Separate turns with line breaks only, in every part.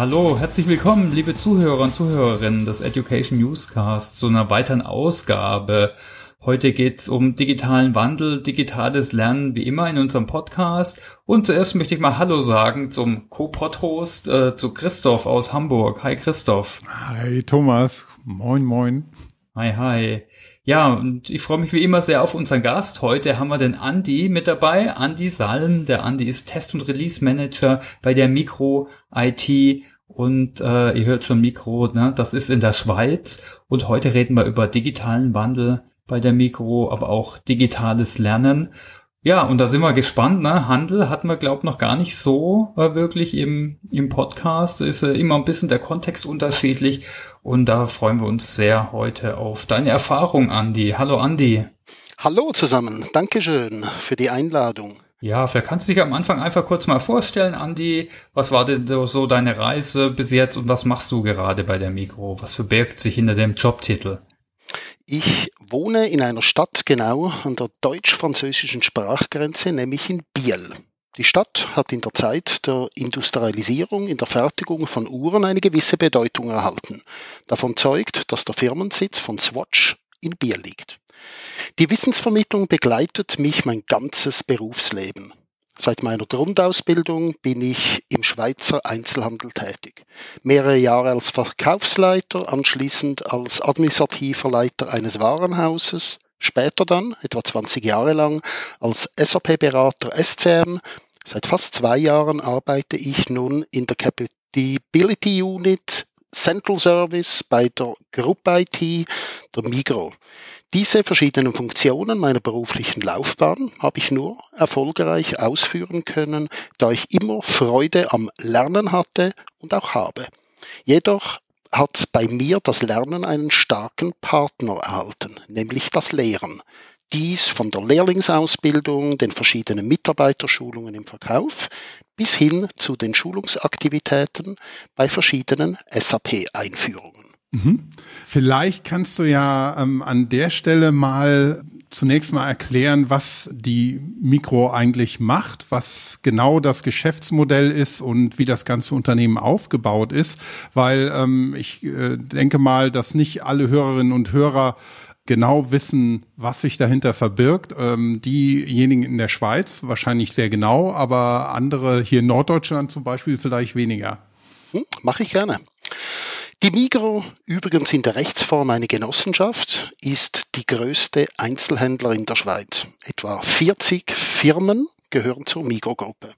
Hallo, herzlich willkommen, liebe Zuhörer und Zuhörerinnen des Education Newscast zu einer weiteren Ausgabe. Heute geht's um digitalen Wandel, digitales Lernen, wie immer in unserem Podcast. Und zuerst möchte ich mal Hallo sagen zum Co-Pod-Host, äh, zu Christoph aus Hamburg. Hi Christoph.
Hi Thomas. Moin, moin.
Hi, hi. Ja, und ich freue mich wie immer sehr auf unseren Gast. Heute haben wir den Andi mit dabei, Andi Salm. Der Andi ist Test- und Release-Manager bei der Mikro IT und äh, ihr hört schon Mikro, ne? das ist in der Schweiz. Und heute reden wir über digitalen Wandel bei der Mikro, aber auch digitales Lernen. Ja, und da sind wir gespannt. Ne? Handel hatten wir, glaube noch gar nicht so äh, wirklich im, im Podcast. Ist äh, immer ein bisschen der Kontext unterschiedlich. Und da freuen wir uns sehr heute auf deine Erfahrung, Andi. Hallo, Andi.
Hallo zusammen. Dankeschön für die Einladung.
Ja, vielleicht kannst du dich am Anfang einfach kurz mal vorstellen, Andi. Was war denn so deine Reise bis jetzt und was machst du gerade bei der Mikro? Was verbirgt sich hinter dem Jobtitel?
Ich wohne in einer Stadt genau an der deutsch-französischen Sprachgrenze, nämlich in Biel. Die Stadt hat in der Zeit der Industrialisierung in der Fertigung von Uhren eine gewisse Bedeutung erhalten. Davon zeugt, dass der Firmensitz von Swatch in Biel liegt. Die Wissensvermittlung begleitet mich mein ganzes Berufsleben. Seit meiner Grundausbildung bin ich im Schweizer Einzelhandel tätig. Mehrere Jahre als Verkaufsleiter, anschließend als administrativer Leiter eines Warenhauses, später dann, etwa 20 Jahre lang, als SAP-Berater SCM. Seit fast zwei Jahren arbeite ich nun in der Capability Unit Central Service bei der Group IT der Migro. Diese verschiedenen Funktionen meiner beruflichen Laufbahn habe ich nur erfolgreich ausführen können, da ich immer Freude am Lernen hatte und auch habe. Jedoch hat bei mir das Lernen einen starken Partner erhalten, nämlich das Lehren. Dies von der Lehrlingsausbildung, den verschiedenen Mitarbeiterschulungen im Verkauf bis hin zu den Schulungsaktivitäten bei verschiedenen SAP-Einführungen.
Mhm. Vielleicht kannst du ja ähm, an der Stelle mal zunächst mal erklären, was die Mikro eigentlich macht, was genau das Geschäftsmodell ist und wie das ganze Unternehmen aufgebaut ist, weil ähm, ich äh, denke mal, dass nicht alle Hörerinnen und Hörer genau wissen, was sich dahinter verbirgt. Ähm, diejenigen in der Schweiz wahrscheinlich sehr genau, aber andere hier in Norddeutschland zum Beispiel vielleicht weniger.
Hm, Mache ich gerne. Die Migro, übrigens in der Rechtsform eine Genossenschaft, ist die größte Einzelhändlerin der Schweiz. Etwa 40 Firmen gehören zur Migro-Gruppe.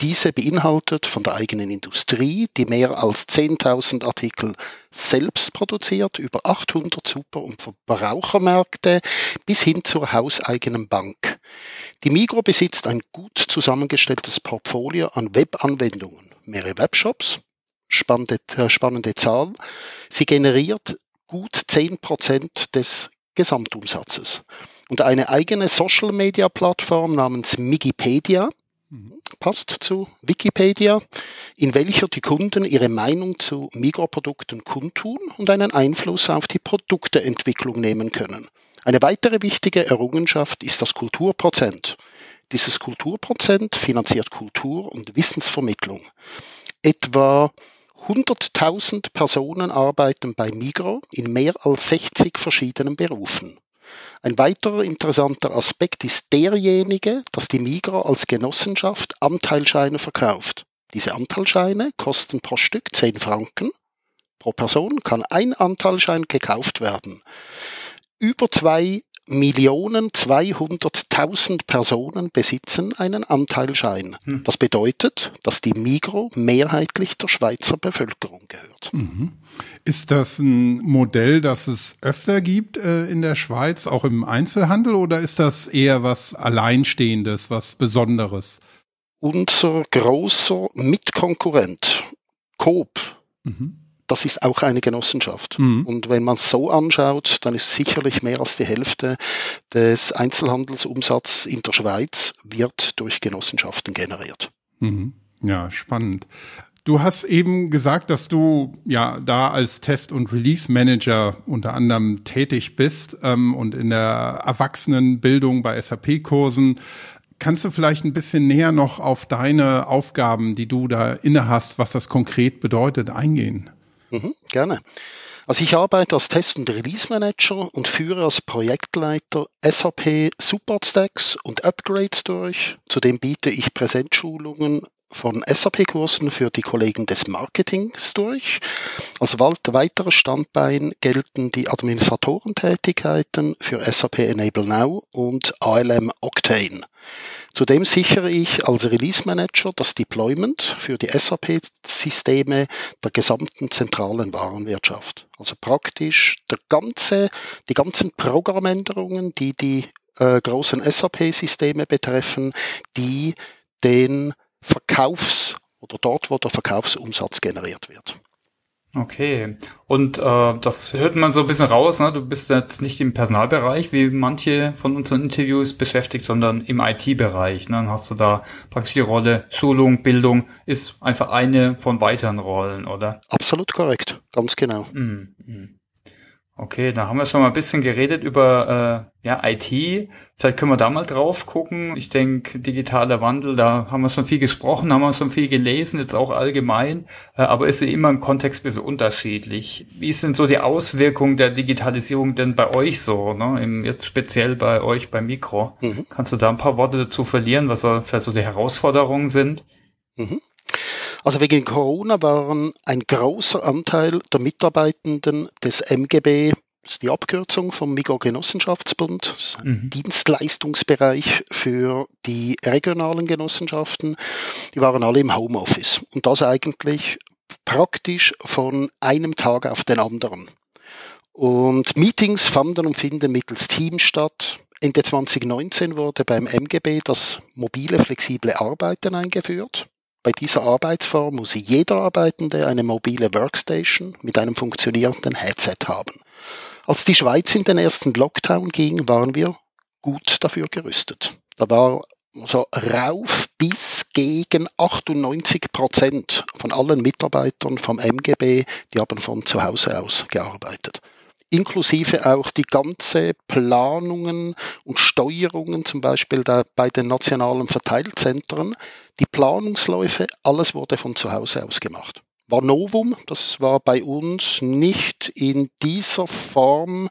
Diese beinhaltet von der eigenen Industrie, die mehr als 10.000 Artikel selbst produziert, über 800 Super- und Verbrauchermärkte bis hin zur hauseigenen Bank. Die Migro besitzt ein gut zusammengestelltes Portfolio an Webanwendungen, mehrere Webshops, spannende, äh, spannende Zahl. Sie generiert gut 10% des Gesamtumsatzes. Und eine eigene Social-Media-Plattform namens Migipedia, mhm. passt zu Wikipedia, in welcher die Kunden ihre Meinung zu Mikroprodukten kundtun und einen Einfluss auf die Produkteentwicklung nehmen können. Eine weitere wichtige Errungenschaft ist das Kulturprozent. Dieses Kulturprozent finanziert Kultur- und Wissensvermittlung. Etwa 100.000 Personen arbeiten bei Migro in mehr als 60 verschiedenen Berufen. Ein weiterer interessanter Aspekt ist derjenige, dass die Migro als Genossenschaft Anteilscheine verkauft. Diese Anteilscheine kosten pro Stück 10 Franken. Pro Person kann ein Anteilschein gekauft werden. Über zwei Millionen 200.000 Personen besitzen einen Anteilschein. Hm. Das bedeutet, dass die Migro mehrheitlich der Schweizer Bevölkerung gehört.
Mhm. Ist das ein Modell, das es öfter gibt äh, in der Schweiz, auch im Einzelhandel, oder ist das eher was Alleinstehendes, was Besonderes?
Unser großer Mitkonkurrent, Coop, mhm das ist auch eine Genossenschaft. Mhm. Und wenn man es so anschaut, dann ist sicherlich mehr als die Hälfte des Einzelhandelsumsatzes in der Schweiz wird durch Genossenschaften generiert.
Mhm. Ja, spannend. Du hast eben gesagt, dass du ja da als Test- und Release-Manager unter anderem tätig bist ähm, und in der Erwachsenenbildung bei SAP-Kursen. Kannst du vielleicht ein bisschen näher noch auf deine Aufgaben, die du da inne hast, was das konkret bedeutet, eingehen?
Mhm, gerne. Also ich arbeite als Test- und Release-Manager und führe als Projektleiter SAP Support Stacks und Upgrades durch. Zudem biete ich Präsenzschulungen von SAP-Kursen für die Kollegen des Marketings durch. Als weiteres Standbein gelten die Administratorentätigkeiten für SAP Enable Now und ALM Octane. Zudem sichere ich als Release Manager das Deployment für die SAP-Systeme der gesamten zentralen Warenwirtschaft. Also praktisch der ganze, die ganzen Programmänderungen, die die äh, großen SAP-Systeme betreffen, die den Verkaufs- oder dort, wo der Verkaufsumsatz generiert wird.
Okay. Und äh, das hört man so ein bisschen raus, ne? Du bist jetzt nicht im Personalbereich, wie manche von unseren Interviews beschäftigt, sondern im IT-Bereich. Ne? Dann hast du da praktisch die Rolle Schulung, Bildung ist einfach eine von weiteren Rollen, oder?
Absolut korrekt, ganz genau.
Mm, mm. Okay, da haben wir schon mal ein bisschen geredet über äh, ja, IT. Vielleicht können wir da mal drauf gucken. Ich denke, digitaler Wandel, da haben wir schon viel gesprochen, haben wir schon viel gelesen, jetzt auch allgemein, äh, aber ist ja immer im Kontext ein bisschen unterschiedlich. Wie denn so die Auswirkung der Digitalisierung denn bei euch so, ne? Im, jetzt speziell bei euch bei Mikro? Mhm. Kannst du da ein paar Worte dazu verlieren, was da vielleicht so die Herausforderungen sind?
Mhm. Also wegen Corona waren ein großer Anteil der Mitarbeitenden des MGB das ist die Abkürzung vom Mikrogenossenschaftsbund, mhm. Dienstleistungsbereich für die regionalen Genossenschaften. Die waren alle im Homeoffice und das eigentlich praktisch von einem Tag auf den anderen. Und Meetings fanden und finden mittels Teams statt. Ende 2019 wurde beim MGB das mobile flexible Arbeiten eingeführt. Bei dieser Arbeitsform muss jeder Arbeitende eine mobile Workstation mit einem funktionierenden Headset haben. Als die Schweiz in den ersten Lockdown ging, waren wir gut dafür gerüstet. Da war so rauf bis gegen 98 Prozent von allen Mitarbeitern vom MGB, die haben von zu Hause aus gearbeitet inklusive auch die ganze Planungen und Steuerungen, zum Beispiel da bei den nationalen Verteilzentren, die Planungsläufe, alles wurde von zu Hause aus gemacht. War Novum, das war bei uns nicht in dieser Form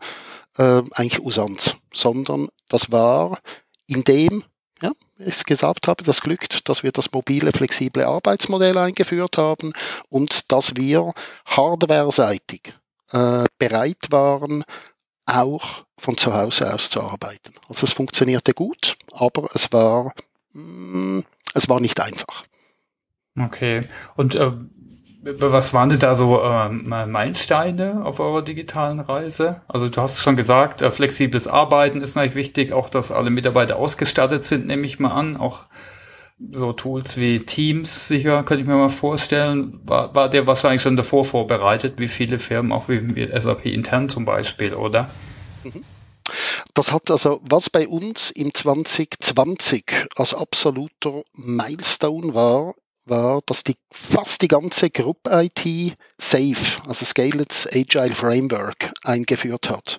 äh, eigentlich Usanz, sondern das war in dem, ja, ich gesagt habe, das glückt, dass wir das mobile, flexible Arbeitsmodell eingeführt haben und dass wir hardware-seitig äh, bereit waren, auch von zu Hause aus zu arbeiten. Also es funktionierte gut, aber es war, mh, mm, es war nicht einfach.
Okay. Und äh, was waren denn da so äh, Meilensteine auf eurer digitalen Reise? Also du hast schon gesagt, äh, flexibles Arbeiten ist natürlich wichtig, auch dass alle Mitarbeiter ausgestattet sind, nehme ich mal an, auch so Tools wie Teams sicher, könnte ich mir mal vorstellen, war, war der wahrscheinlich schon davor vorbereitet, wie viele Firmen, auch wie, wie SAP intern zum Beispiel, oder?
Mhm. Das hat also, was bei uns im 2020 als absoluter Milestone war, war, dass die fast die ganze Group IT SAFE, also Scaled Agile Framework, eingeführt hat.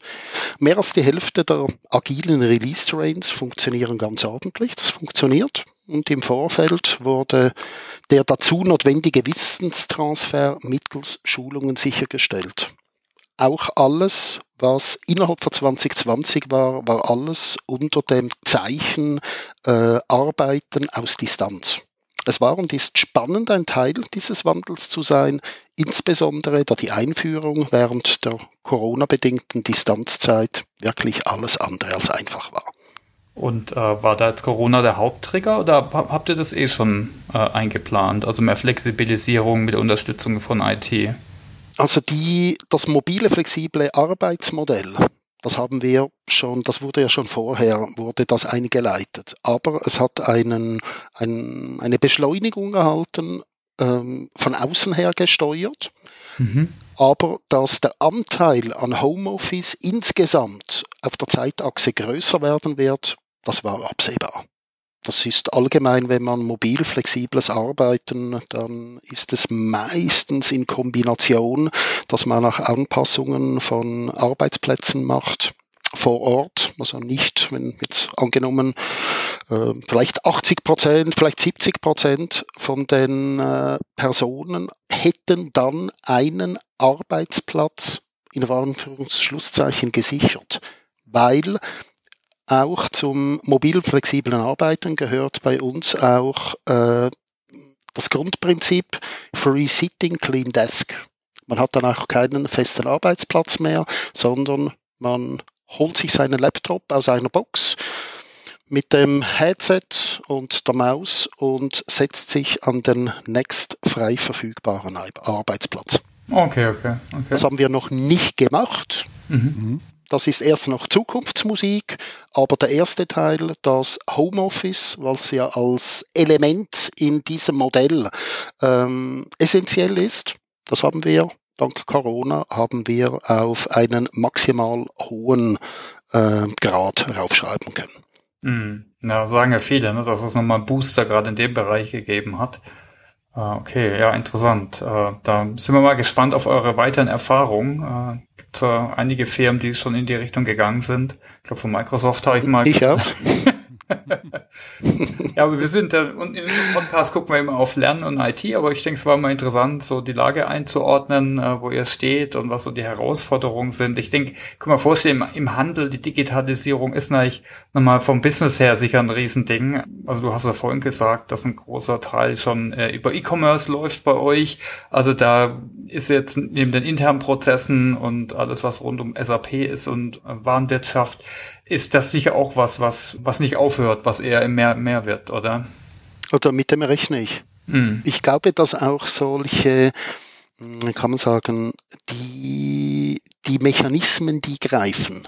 Mehr als die Hälfte der agilen Release Trains funktionieren ganz ordentlich. Das funktioniert. Und im Vorfeld wurde der dazu notwendige Wissenstransfer mittels Schulungen sichergestellt. Auch alles, was innerhalb von 2020 war, war alles unter dem Zeichen äh, Arbeiten aus Distanz. Es war und ist spannend, ein Teil dieses Wandels zu sein, insbesondere da die Einführung während der Corona-bedingten Distanzzeit wirklich alles andere als einfach war.
Und äh, war da jetzt Corona der Haupttrigger oder habt ihr das eh schon äh, eingeplant? Also mehr Flexibilisierung mit Unterstützung von IT?
Also die, das mobile, flexible Arbeitsmodell das haben wir schon, das wurde ja schon vorher, wurde das eingeleitet. Aber es hat einen, ein, eine Beschleunigung erhalten, ähm, von außen her gesteuert. Mhm. Aber dass der Anteil an Homeoffice insgesamt auf der Zeitachse größer werden wird, das war absehbar. Das ist allgemein, wenn man mobil flexibles Arbeiten, dann ist es meistens in Kombination, dass man auch Anpassungen von Arbeitsplätzen macht, vor Ort, also nicht, wenn jetzt angenommen äh, vielleicht 80 Prozent, vielleicht 70 Prozent von den äh, Personen hätten dann einen Arbeitsplatz in Anführungsschlusszeichen gesichert, weil auch zum mobil flexiblen Arbeiten gehört bei uns auch äh, das Grundprinzip Free Sitting, Clean Desk. Man hat dann auch keinen festen Arbeitsplatz mehr, sondern man holt sich seinen Laptop aus einer Box mit dem Headset und der Maus und setzt sich an den nächst frei verfügbaren Arbeitsplatz.
Okay, okay, okay.
Das haben wir noch nicht gemacht. Mhm. Das ist erst noch Zukunftsmusik, aber der erste Teil, das Homeoffice, was ja als Element in diesem Modell ähm, essentiell ist, das haben wir dank Corona haben wir auf einen maximal hohen äh, Grad raufschreiben können.
Mhm. Ja, sagen ja viele, ne, dass es nochmal einen Booster gerade in dem Bereich gegeben hat. Ah, okay, ja, interessant. Äh, da sind wir mal gespannt auf eure weiteren Erfahrungen. Äh, Gibt es einige Firmen, die schon in die Richtung gegangen sind? Ich glaube, von Microsoft habe ich mal.
Ich auch.
ja, aber wir sind, äh, und in diesem Podcast gucken wir immer auf Lernen und IT, aber ich denke, es war mal interessant, so die Lage einzuordnen, äh, wo ihr steht und was so die Herausforderungen sind. Ich denke, kann man vorstellen, im Handel, die Digitalisierung ist natürlich nochmal vom Business her sicher ein Riesending. Also du hast ja vorhin gesagt, dass ein großer Teil schon äh, über E-Commerce läuft bei euch. Also da ist jetzt neben den internen Prozessen und alles, was rund um SAP ist und äh, Warenwirtschaft, ist das sicher auch was, was, was nicht aufhört, was eher mehr, mehr wird, oder?
Oder mit dem rechne ich. Hm. Ich glaube, dass auch solche, hm, kann man sagen, die, die Mechanismen, die greifen.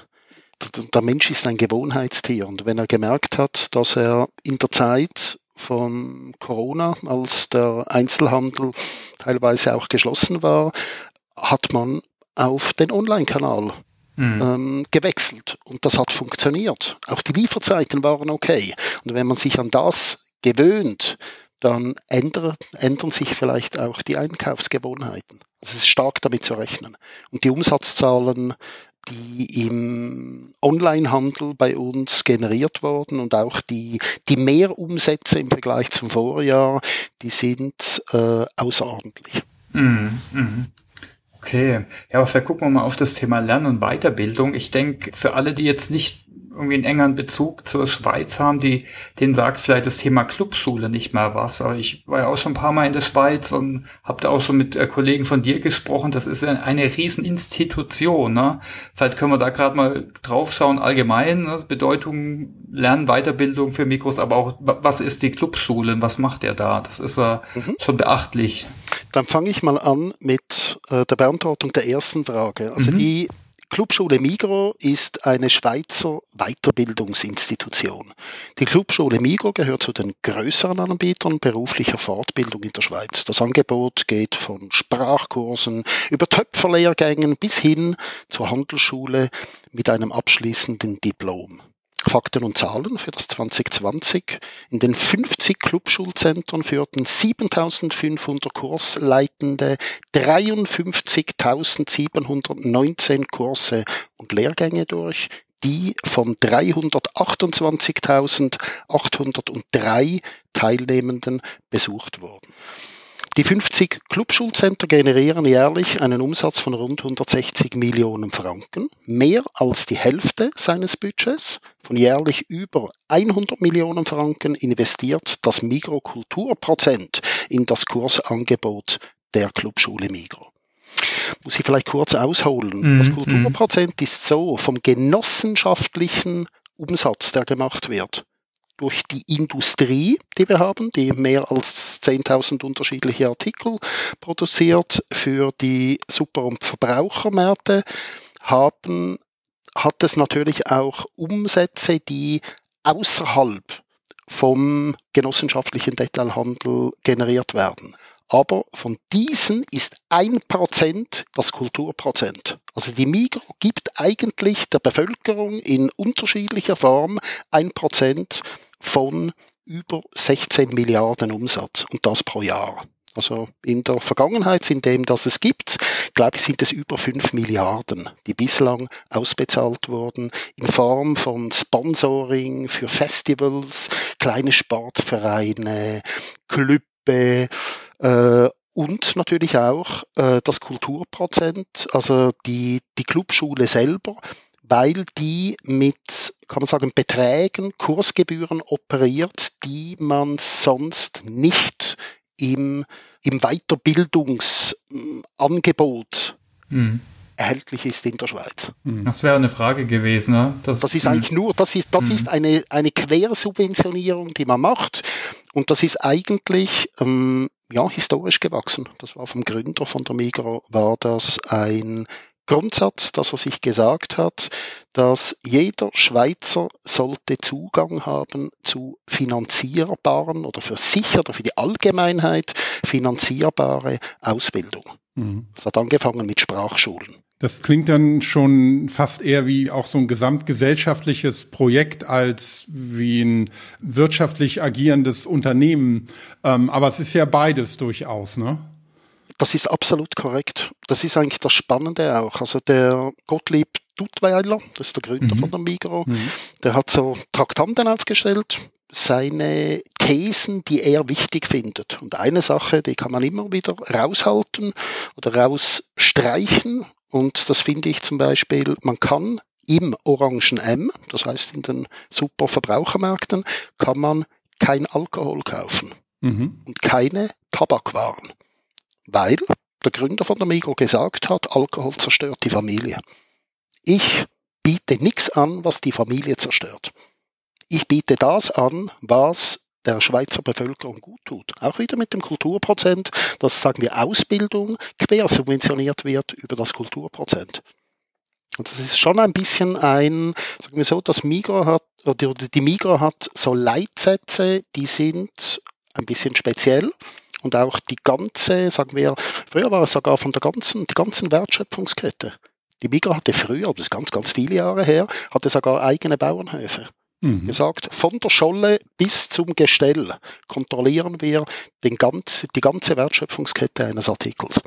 Der Mensch ist ein Gewohnheitstier und wenn er gemerkt hat, dass er in der Zeit von Corona, als der Einzelhandel teilweise auch geschlossen war, hat man auf den Online-Kanal mhm. ähm, gewechselt und das hat funktioniert. Auch die Lieferzeiten waren okay. Und wenn man sich an das gewöhnt, dann ändern, ändern sich vielleicht auch die Einkaufsgewohnheiten. Also es ist stark damit zu rechnen. Und die Umsatzzahlen, die im Onlinehandel bei uns generiert wurden und auch die, die Mehrumsätze im Vergleich zum Vorjahr, die sind äh, außerordentlich. Mhm,
mh. Okay, ja, aber vielleicht gucken wir mal auf das Thema Lernen und Weiterbildung. Ich denke, für alle, die jetzt nicht irgendwie einen engeren Bezug zur Schweiz haben, die, denen sagt vielleicht das Thema Clubschule nicht mehr was. Aber ich war ja auch schon ein paar Mal in der Schweiz und habe da auch schon mit äh, Kollegen von dir gesprochen. Das ist eine Rieseninstitution. Ne? Vielleicht können wir da gerade mal draufschauen, allgemein, ne? Bedeutung Lernen, Weiterbildung für Mikros, aber auch, was ist die Clubschule und was macht er da? Das ist äh, mhm. schon beachtlich.
Dann fange ich mal an mit äh, der Beantwortung der ersten Frage. Also mhm. die Clubschule Migro ist eine Schweizer Weiterbildungsinstitution. Die Clubschule Migro gehört zu den größeren Anbietern beruflicher Fortbildung in der Schweiz. Das Angebot geht von Sprachkursen über Töpferlehrgängen bis hin zur Handelsschule mit einem abschließenden Diplom. Fakten und Zahlen für das 2020. In den 50 Clubschulzentren führten 7500 Kursleitende 53.719 Kurse und Lehrgänge durch, die von 328.803 Teilnehmenden besucht wurden. Die 50 Clubschulcenter generieren jährlich einen Umsatz von rund 160 Millionen Franken, mehr als die Hälfte seines Budgets. Von jährlich über 100 Millionen Franken investiert das Migro-Kulturprozent in das Kursangebot der Clubschule Migro muss ich vielleicht kurz ausholen. Mm, das Kulturprozent mm. ist so vom genossenschaftlichen Umsatz, der gemacht wird, durch die Industrie, die wir haben, die mehr als 10.000 unterschiedliche Artikel produziert für die Super- und Verbrauchermärkte, haben, hat es natürlich auch Umsätze, die außerhalb vom genossenschaftlichen Detailhandel generiert werden. Aber von diesen ist ein Prozent das Kulturprozent. Also die Migro gibt eigentlich der Bevölkerung in unterschiedlicher Form ein Prozent von über 16 Milliarden Umsatz und das pro Jahr. Also in der Vergangenheit, in dem das es gibt, glaube ich, sind es über fünf Milliarden, die bislang ausbezahlt wurden in Form von Sponsoring für Festivals, kleine Sportvereine, Klüppe äh, und natürlich auch äh, das Kulturprozent, also die, die Clubschule selber weil die mit, kann man sagen, Beträgen, Kursgebühren operiert, die man sonst nicht im, im Weiterbildungsangebot mhm. erhältlich ist in der Schweiz.
Mhm. Das wäre eine Frage gewesen. Ne?
Das, das ist eigentlich mhm. nur, das ist, das mhm. ist eine, eine Quersubventionierung, die man macht. Und das ist eigentlich ähm, ja, historisch gewachsen. Das war vom Gründer von der Migro, war das ein Grundsatz, dass er sich gesagt hat, dass jeder Schweizer sollte Zugang haben zu finanzierbaren oder für sich oder für die Allgemeinheit finanzierbare Ausbildung. Mhm. Das hat angefangen mit Sprachschulen.
Das klingt dann schon fast eher wie auch so ein gesamtgesellschaftliches Projekt als wie ein wirtschaftlich agierendes Unternehmen. Ähm, aber es ist ja beides durchaus, ne?
Das ist absolut korrekt. Das ist eigentlich das Spannende auch. Also der Gottlieb Duttweiler, das ist der Gründer mhm. von der Migro, mhm. der hat so Traktanten aufgestellt, seine Thesen, die er wichtig findet. Und eine Sache, die kann man immer wieder raushalten oder rausstreichen. Und das finde ich zum Beispiel, man kann im Orangen M, das heißt in den Superverbrauchermärkten, kann man kein Alkohol kaufen mhm. und keine Tabakwaren weil der Gründer von der Migro gesagt hat, Alkohol zerstört die Familie. Ich biete nichts an, was die Familie zerstört. Ich biete das an, was der Schweizer Bevölkerung gut tut. Auch wieder mit dem Kulturprozent, dass, sagen wir, Ausbildung quersubventioniert wird über das Kulturprozent. Und das ist schon ein bisschen ein, sagen wir so, das Migro hat, oder die Migro hat so Leitsätze, die sind ein bisschen speziell und auch die ganze, sagen wir, früher war es sogar von der ganzen, die ganzen Wertschöpfungskette. Die Migra hatte früher, das ist ganz, ganz viele Jahre her, hatte sogar eigene Bauernhöfe. Mhm. Gesagt, von der Scholle bis zum Gestell kontrollieren wir den ganz, die ganze Wertschöpfungskette eines Artikels.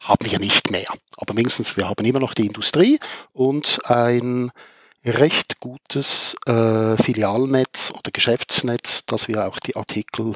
Haben wir nicht mehr. Aber wenigstens, wir haben immer noch die Industrie und ein recht gutes äh, Filialnetz oder Geschäftsnetz, dass wir auch die Artikel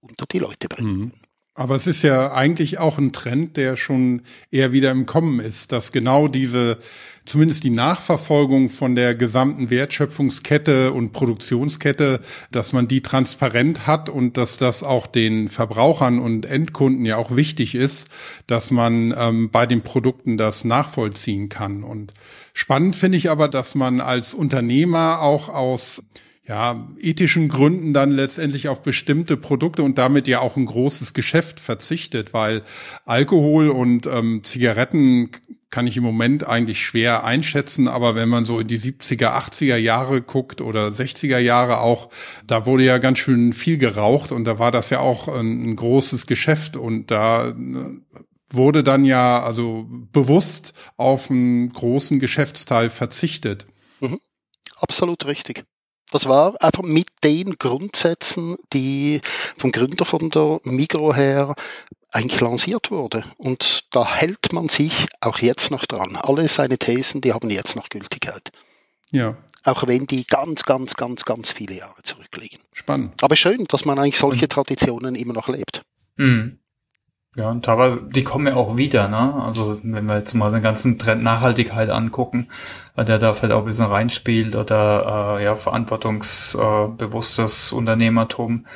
unter die Leute bringen. Mhm.
Aber es ist ja eigentlich auch ein Trend, der schon eher wieder im Kommen ist, dass genau diese, zumindest die Nachverfolgung von der gesamten Wertschöpfungskette und Produktionskette, dass man die transparent hat und dass das auch den Verbrauchern und Endkunden ja auch wichtig ist, dass man ähm, bei den Produkten das nachvollziehen kann. Und spannend finde ich aber, dass man als Unternehmer auch aus ja, ethischen Gründen dann letztendlich auf bestimmte Produkte und damit ja auch ein großes Geschäft verzichtet, weil Alkohol und ähm, Zigaretten kann ich im Moment eigentlich schwer einschätzen, aber wenn man so in die 70er, 80er Jahre guckt oder 60er Jahre auch, da wurde ja ganz schön viel geraucht und da war das ja auch ein, ein großes Geschäft und da äh, wurde dann ja also bewusst auf einen großen Geschäftsteil verzichtet.
Mhm. Absolut richtig. Das war einfach mit den Grundsätzen, die vom Gründer von der Migro her eigentlich lanciert wurde. Und da hält man sich auch jetzt noch dran. Alle seine Thesen, die haben jetzt noch Gültigkeit.
Ja.
Auch wenn die ganz, ganz, ganz, ganz viele Jahre zurückliegen.
Spannend.
Aber schön, dass man eigentlich solche Traditionen immer noch lebt.
Mhm. Ja, und teilweise, die kommen ja auch wieder, ne? Also, wenn wir jetzt mal den ganzen Trend Nachhaltigkeit angucken, der da vielleicht auch ein bisschen reinspielt oder, äh, ja, verantwortungsbewusstes Unternehmertum.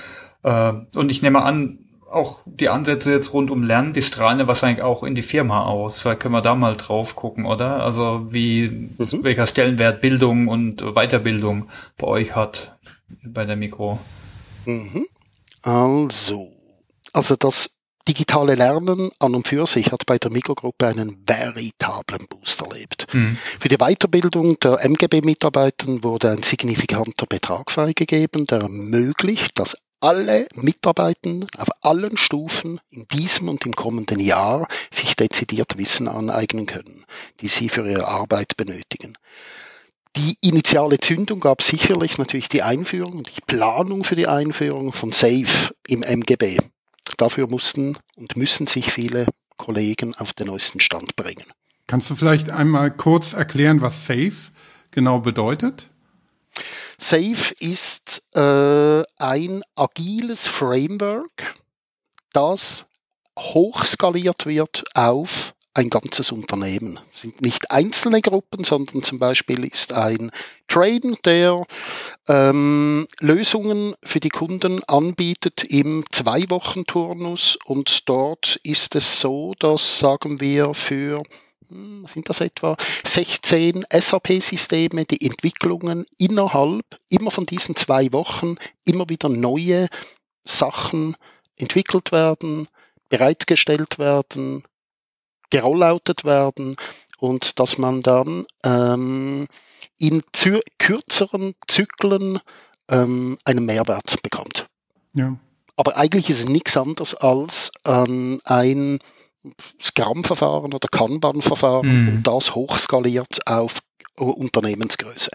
Äh, und ich nehme an, auch die Ansätze jetzt rund um Lernen, die strahlen ja wahrscheinlich auch in die Firma aus. Vielleicht können wir da mal drauf gucken, oder? Also, wie, mhm. welcher Stellenwert Bildung und Weiterbildung bei euch hat, bei der Mikro.
Mhm. Also, also das digitale Lernen an und für sich hat bei der Mikrogruppe einen veritablen Boost erlebt. Mhm. Für die Weiterbildung der MGB-Mitarbeiter wurde ein signifikanter Betrag freigegeben, der ermöglicht, dass alle Mitarbeiter auf allen Stufen in diesem und im kommenden Jahr sich dezidiert Wissen aneignen können, die sie für ihre Arbeit benötigen. Die initiale Zündung gab sicherlich natürlich die Einführung, die Planung für die Einführung von SAFE im MGB. Dafür mussten und müssen sich viele Kollegen auf den neuesten Stand bringen.
Kannst du vielleicht einmal kurz erklären, was Safe genau bedeutet?
Safe ist äh, ein agiles Framework, das hochskaliert wird auf ein ganzes Unternehmen. Es sind nicht einzelne Gruppen, sondern zum Beispiel ist ein Train, der ähm, Lösungen für die Kunden anbietet im Zwei-Wochen-Turnus und dort ist es so, dass sagen wir für hm, sind das etwa 16 SAP-Systeme, die Entwicklungen innerhalb immer von diesen zwei Wochen immer wieder neue Sachen entwickelt werden, bereitgestellt werden, gerolloutet werden und dass man dann ähm, in kürzeren Zyklen ähm, einen Mehrwert bekommt. Ja. Aber eigentlich ist es nichts anderes als ähm, ein Scrum-Verfahren oder Kanban-Verfahren mhm. und das hochskaliert auf Unternehmensgröße.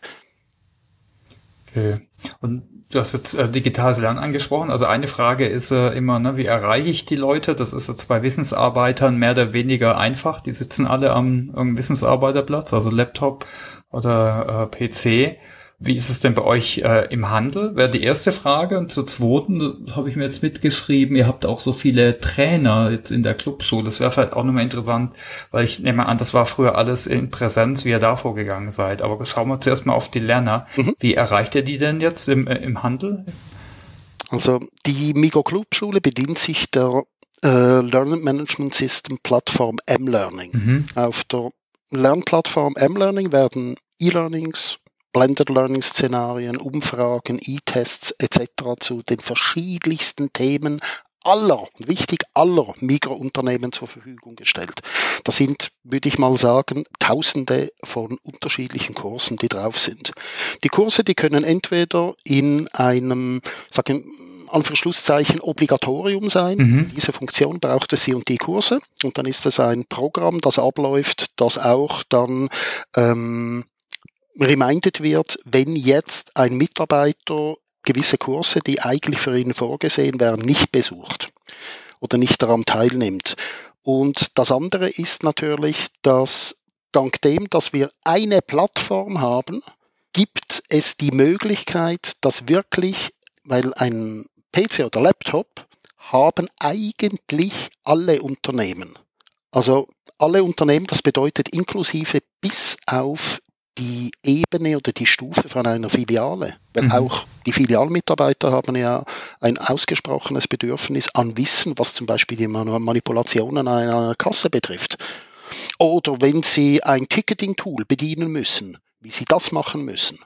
Okay. Und du hast jetzt äh, digitales Lernen angesprochen. Also eine Frage ist äh, immer, ne, wie erreiche ich die Leute? Das ist jetzt bei Wissensarbeitern mehr oder weniger einfach. Die sitzen alle am, am Wissensarbeiterplatz, also Laptop oder äh, PC. Wie ist es denn bei euch äh, im Handel? Wäre die erste Frage. Und zur zweiten habe ich mir jetzt mitgeschrieben, ihr habt auch so viele Trainer jetzt in der Clubschule. Das wäre vielleicht auch nochmal interessant, weil ich nehme an, das war früher alles in Präsenz, wie ihr da vorgegangen seid. Aber schauen wir zuerst mal auf die Lerner. Mhm. Wie erreicht ihr die denn jetzt im, äh, im Handel?
Also die Migo Clubschule bedient sich der äh, Learning Management System Plattform M-Learning. Mhm. Auf der Lernplattform M-Learning werden E-Learnings, Blended Learning Szenarien, Umfragen, E-Tests etc. zu den verschiedensten Themen aller, wichtig aller Mikrounternehmen zur Verfügung gestellt. Da sind, würde ich mal sagen, tausende von unterschiedlichen Kursen, die drauf sind. Die Kurse, die können entweder in einem, sagen Anführungszeichen Obligatorium sein. Mhm. Diese Funktion braucht es sie und die Kurse. Und dann ist es ein Programm, das abläuft, das auch dann ähm, reminded wird, wenn jetzt ein Mitarbeiter gewisse Kurse, die eigentlich für ihn vorgesehen wären, nicht besucht oder nicht daran teilnimmt. Und das andere ist natürlich, dass dank dem, dass wir eine Plattform haben, gibt es die Möglichkeit, dass wirklich, weil ein PC oder Laptop haben eigentlich alle Unternehmen. Also alle Unternehmen, das bedeutet inklusive bis auf die Ebene oder die Stufe von einer Filiale. Weil mhm. auch die Filialmitarbeiter haben ja ein ausgesprochenes Bedürfnis an Wissen, was zum Beispiel die Manipulationen einer Kasse betrifft. Oder wenn sie ein Ticketing-Tool bedienen müssen, wie sie das machen müssen.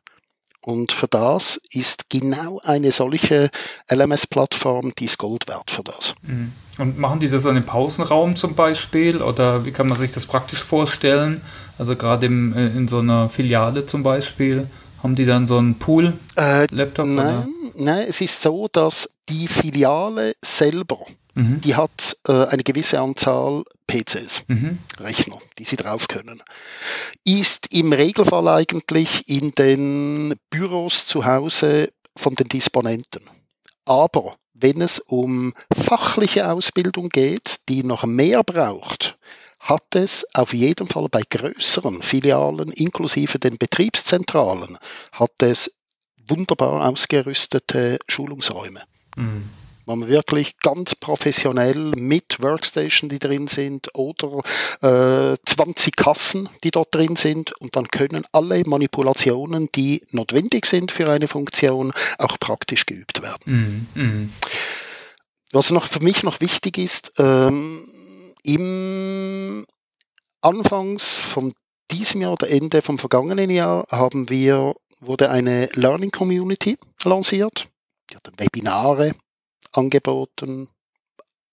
Und für das ist genau eine solche LMS-Plattform, die ist Gold wert für das.
Mhm. Und machen die das an dem Pausenraum zum Beispiel oder wie kann man sich das praktisch vorstellen? Also gerade im, äh, in so einer Filiale zum Beispiel, haben die dann so einen Pool-Laptop?
Äh, nein, nein, es ist so, dass die Filiale selber, mhm. die hat äh, eine gewisse Anzahl PCs, mhm. Rechner, die sie drauf können. Ist im Regelfall eigentlich in den Büros zu Hause von den Disponenten. Aber wenn es um fachliche Ausbildung geht, die noch mehr braucht, hat es auf jeden Fall bei größeren Filialen, inklusive den Betriebszentralen, hat es wunderbar ausgerüstete Schulungsräume. Mhm. Man wirklich ganz professionell mit Workstation, die drin sind, oder äh, 20 Kassen, die dort drin sind, und dann können alle Manipulationen, die notwendig sind für eine Funktion, auch praktisch geübt werden. Mhm. Was noch für mich noch wichtig ist, ähm, im Anfangs von diesem Jahr oder Ende vom vergangenen Jahr haben wir, wurde eine Learning Community lanciert. Die hat Webinare angeboten,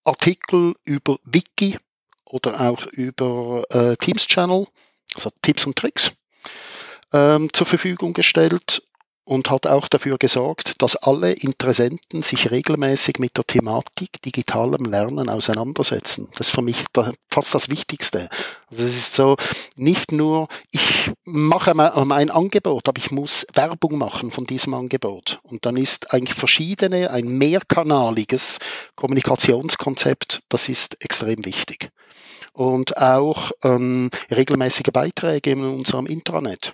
Artikel über Wiki oder auch über äh, Teams Channel, also Tipps und Tricks, ähm, zur Verfügung gestellt. Und hat auch dafür gesorgt, dass alle Interessenten sich regelmäßig mit der Thematik digitalem Lernen auseinandersetzen. Das ist für mich fast das Wichtigste. Also es ist so, nicht nur, ich mache mein Angebot, aber ich muss Werbung machen von diesem Angebot. Und dann ist eigentlich verschiedene, ein mehrkanaliges Kommunikationskonzept, das ist extrem wichtig. Und auch ähm, regelmäßige Beiträge in unserem Intranet.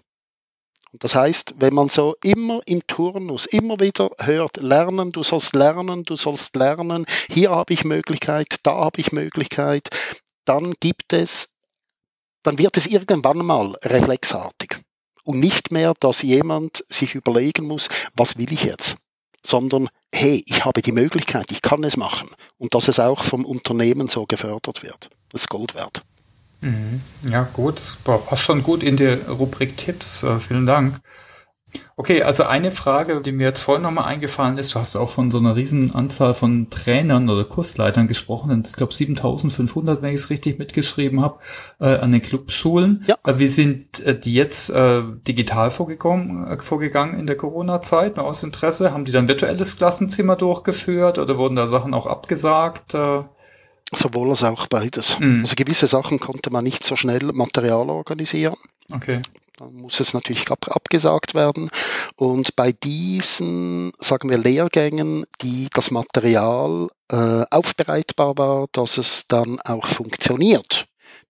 Das heißt, wenn man so immer im Turnus immer wieder hört, lernen, du sollst lernen, du sollst lernen, hier habe ich Möglichkeit, da habe ich Möglichkeit, dann gibt es, dann wird es irgendwann mal reflexartig. Und nicht mehr, dass jemand sich überlegen muss, was will ich jetzt? Sondern, hey, ich habe die Möglichkeit, ich kann es machen. Und dass es auch vom Unternehmen so gefördert wird. Das ist Gold wert.
Mhm. Ja, gut, das passt schon gut in die Rubrik Tipps. Äh, vielen Dank. Okay, also eine Frage, die mir jetzt vorhin nochmal eingefallen ist, du hast auch von so einer riesen Anzahl von Trainern oder Kursleitern gesprochen, ich glaube 7500, wenn ich es richtig mitgeschrieben habe, äh, an den Clubschulen. Ja. Äh, wie sind äh, die jetzt digital vorgegangen, äh, vorgegangen in der Corona-Zeit, nur aus Interesse? Haben die dann virtuelles Klassenzimmer durchgeführt oder wurden da Sachen auch abgesagt?
Sowohl als auch beides. Mhm. Also gewisse Sachen konnte man nicht so schnell Material organisieren.
Okay.
Dann muss es natürlich ab, abgesagt werden. Und bei diesen, sagen wir, Lehrgängen, die das Material äh, aufbereitbar war, dass es dann auch funktioniert,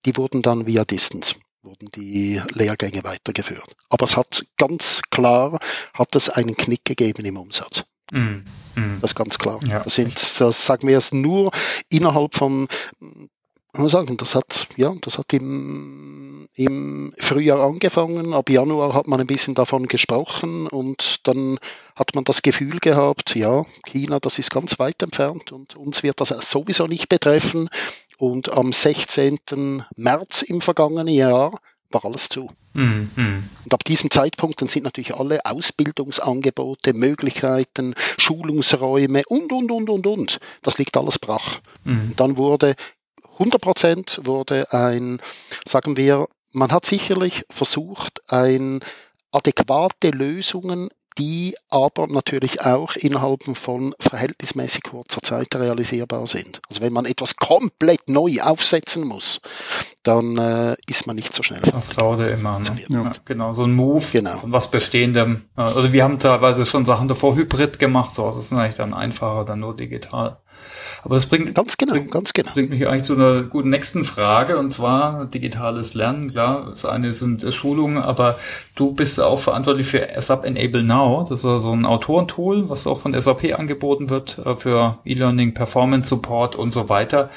die wurden dann via Distance wurden die Lehrgänge weitergeführt. Aber es hat ganz klar, hat es einen Knick gegeben im Umsatz. Mm, mm. Das ist ganz klar. Ja. Das sind, das sagen wir jetzt nur innerhalb von, muss sagen, das hat, ja, das hat im, im Frühjahr angefangen. Ab Januar hat man ein bisschen davon gesprochen und dann hat man das Gefühl gehabt, ja, China, das ist ganz weit entfernt und uns wird das sowieso nicht betreffen. Und am 16. März im vergangenen Jahr war alles zu. Mhm. Und ab diesem Zeitpunkt dann sind natürlich alle Ausbildungsangebote, Möglichkeiten, Schulungsräume und, und, und, und, und. Das liegt alles brach. Mhm. Und dann wurde 100 Prozent wurde ein, sagen wir, man hat sicherlich versucht, ein adäquate Lösungen die aber natürlich auch innerhalb von verhältnismäßig kurzer Zeit realisierbar sind. Also wenn man etwas komplett neu aufsetzen muss, dann äh, ist man nicht so schnell.
Das dauert immer. Ne? Ja. Genau, so ein Move genau. von was Bestehendem. Äh, oder wir haben teilweise schon Sachen davor Hybrid gemacht, so also es ist eigentlich dann einfacher, dann nur digital. Aber es bringt,
ganz genau,
bringt,
ganz genau.
bringt mich eigentlich zu einer guten nächsten Frage und zwar digitales Lernen. Klar, das eine sind Schulungen, aber du bist auch verantwortlich für SAP Enable Now. Das ist so ein Autorentool, was auch von SAP angeboten wird äh, für E-Learning, Performance Support und so weiter.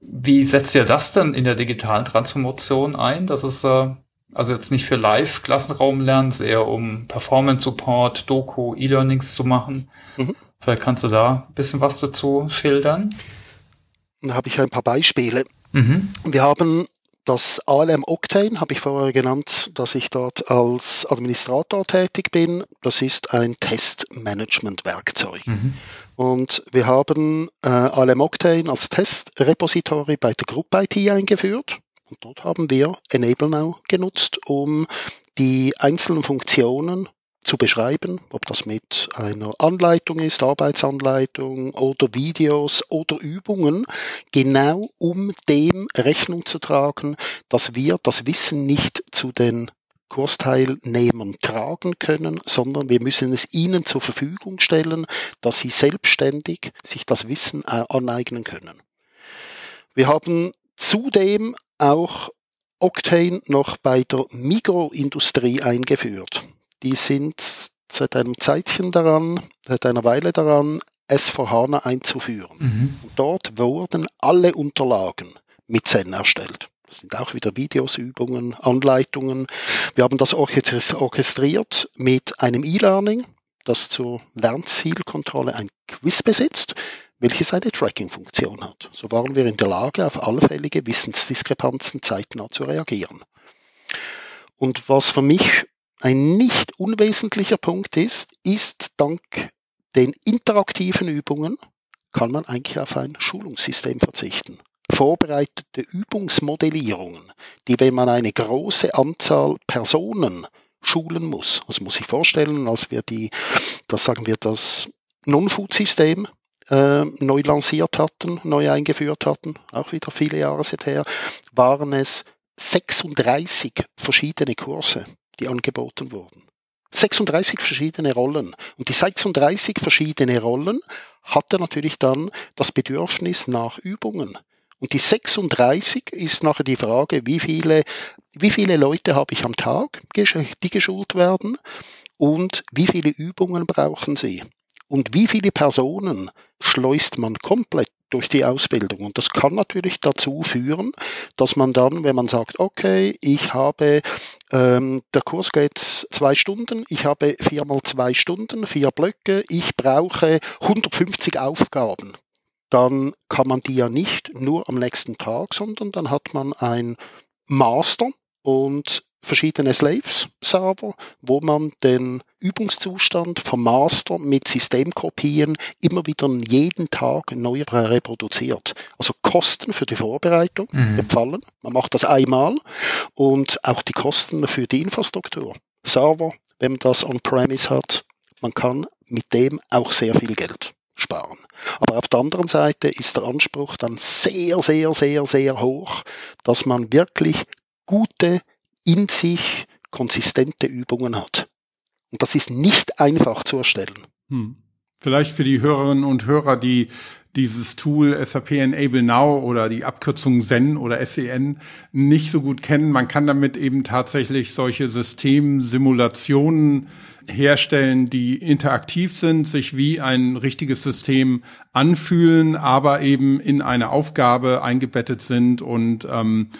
Wie setzt ihr das denn in der digitalen Transformation ein? Das ist äh, also jetzt nicht für Live-Klassenraumlernen, eher um Performance Support, Doku, E-Learnings zu machen. Mhm. Vielleicht kannst du da ein bisschen was dazu schildern.
Da habe ich ein paar Beispiele. Mhm. Wir haben das ALM Octane, habe ich vorher genannt, dass ich dort als Administrator tätig bin. Das ist ein Testmanagement-Werkzeug. Mhm. Und wir haben äh, ALM Octane als Testrepository bei der Group IT eingeführt. Und dort haben wir Enable Now genutzt, um die einzelnen Funktionen zu beschreiben, ob das mit einer Anleitung ist, Arbeitsanleitung oder Videos oder Übungen, genau um dem Rechnung zu tragen, dass wir das Wissen nicht zu den Kursteilnehmern tragen können, sondern wir müssen es ihnen zur Verfügung stellen, dass sie selbstständig sich das Wissen aneignen können. Wir haben zudem auch Octane noch bei der Mikroindustrie eingeführt die sind seit einem Zeitchen daran, seit einer Weile daran, S4HANA einzuführen. Mhm. Und dort wurden alle Unterlagen mit Zen erstellt. Das sind auch wieder Videos, Übungen, Anleitungen. Wir haben das orchestriert mit einem E-Learning, das zur Lernzielkontrolle ein Quiz besitzt, welches eine Tracking-Funktion hat. So waren wir in der Lage, auf allfällige Wissensdiskrepanzen zeitnah zu reagieren. Und was für mich ein nicht unwesentlicher Punkt ist, ist dank den interaktiven Übungen kann man eigentlich auf ein Schulungssystem verzichten. Vorbereitete Übungsmodellierungen, die, wenn man eine große Anzahl Personen schulen muss. Also muss ich vorstellen, als wir die, das sagen wir, das Non-Food-System äh, neu lanciert hatten, neu eingeführt hatten, auch wieder viele Jahre her, waren es 36 verschiedene Kurse, die angeboten wurden. 36 verschiedene Rollen. Und die 36 verschiedene Rollen hatte natürlich dann das Bedürfnis nach Übungen. Und die 36 ist nachher die Frage, wie viele, wie viele Leute habe ich am Tag, die geschult werden und wie viele Übungen brauchen sie. Und wie viele Personen schleust man komplett durch die Ausbildung. Und das kann natürlich dazu führen, dass man dann, wenn man sagt, okay, ich habe, ähm, der Kurs geht zwei Stunden, ich habe viermal zwei Stunden, vier Blöcke, ich brauche 150 Aufgaben. Dann kann man die ja nicht nur am nächsten Tag, sondern dann hat man ein Master und verschiedene Slaves-Server, wo man den Übungszustand vom Master mit Systemkopien immer wieder jeden Tag neu reproduziert. Also Kosten für die Vorbereitung mhm. entfallen. Man macht das einmal und auch die Kosten für die Infrastruktur. Server, wenn man das on-premise hat, man kann mit dem auch sehr viel Geld sparen. Aber auf der anderen Seite ist der Anspruch dann sehr, sehr, sehr, sehr hoch, dass man wirklich gute in sich konsistente Übungen hat. Und das ist nicht einfach zu erstellen. Hm.
Vielleicht für die Hörerinnen und Hörer, die dieses Tool SAP Enable Now oder die Abkürzung SEN oder SEN nicht so gut kennen. Man kann damit eben tatsächlich solche Systemsimulationen herstellen, die interaktiv sind, sich wie ein richtiges System anfühlen, aber eben in eine Aufgabe eingebettet sind und ähm,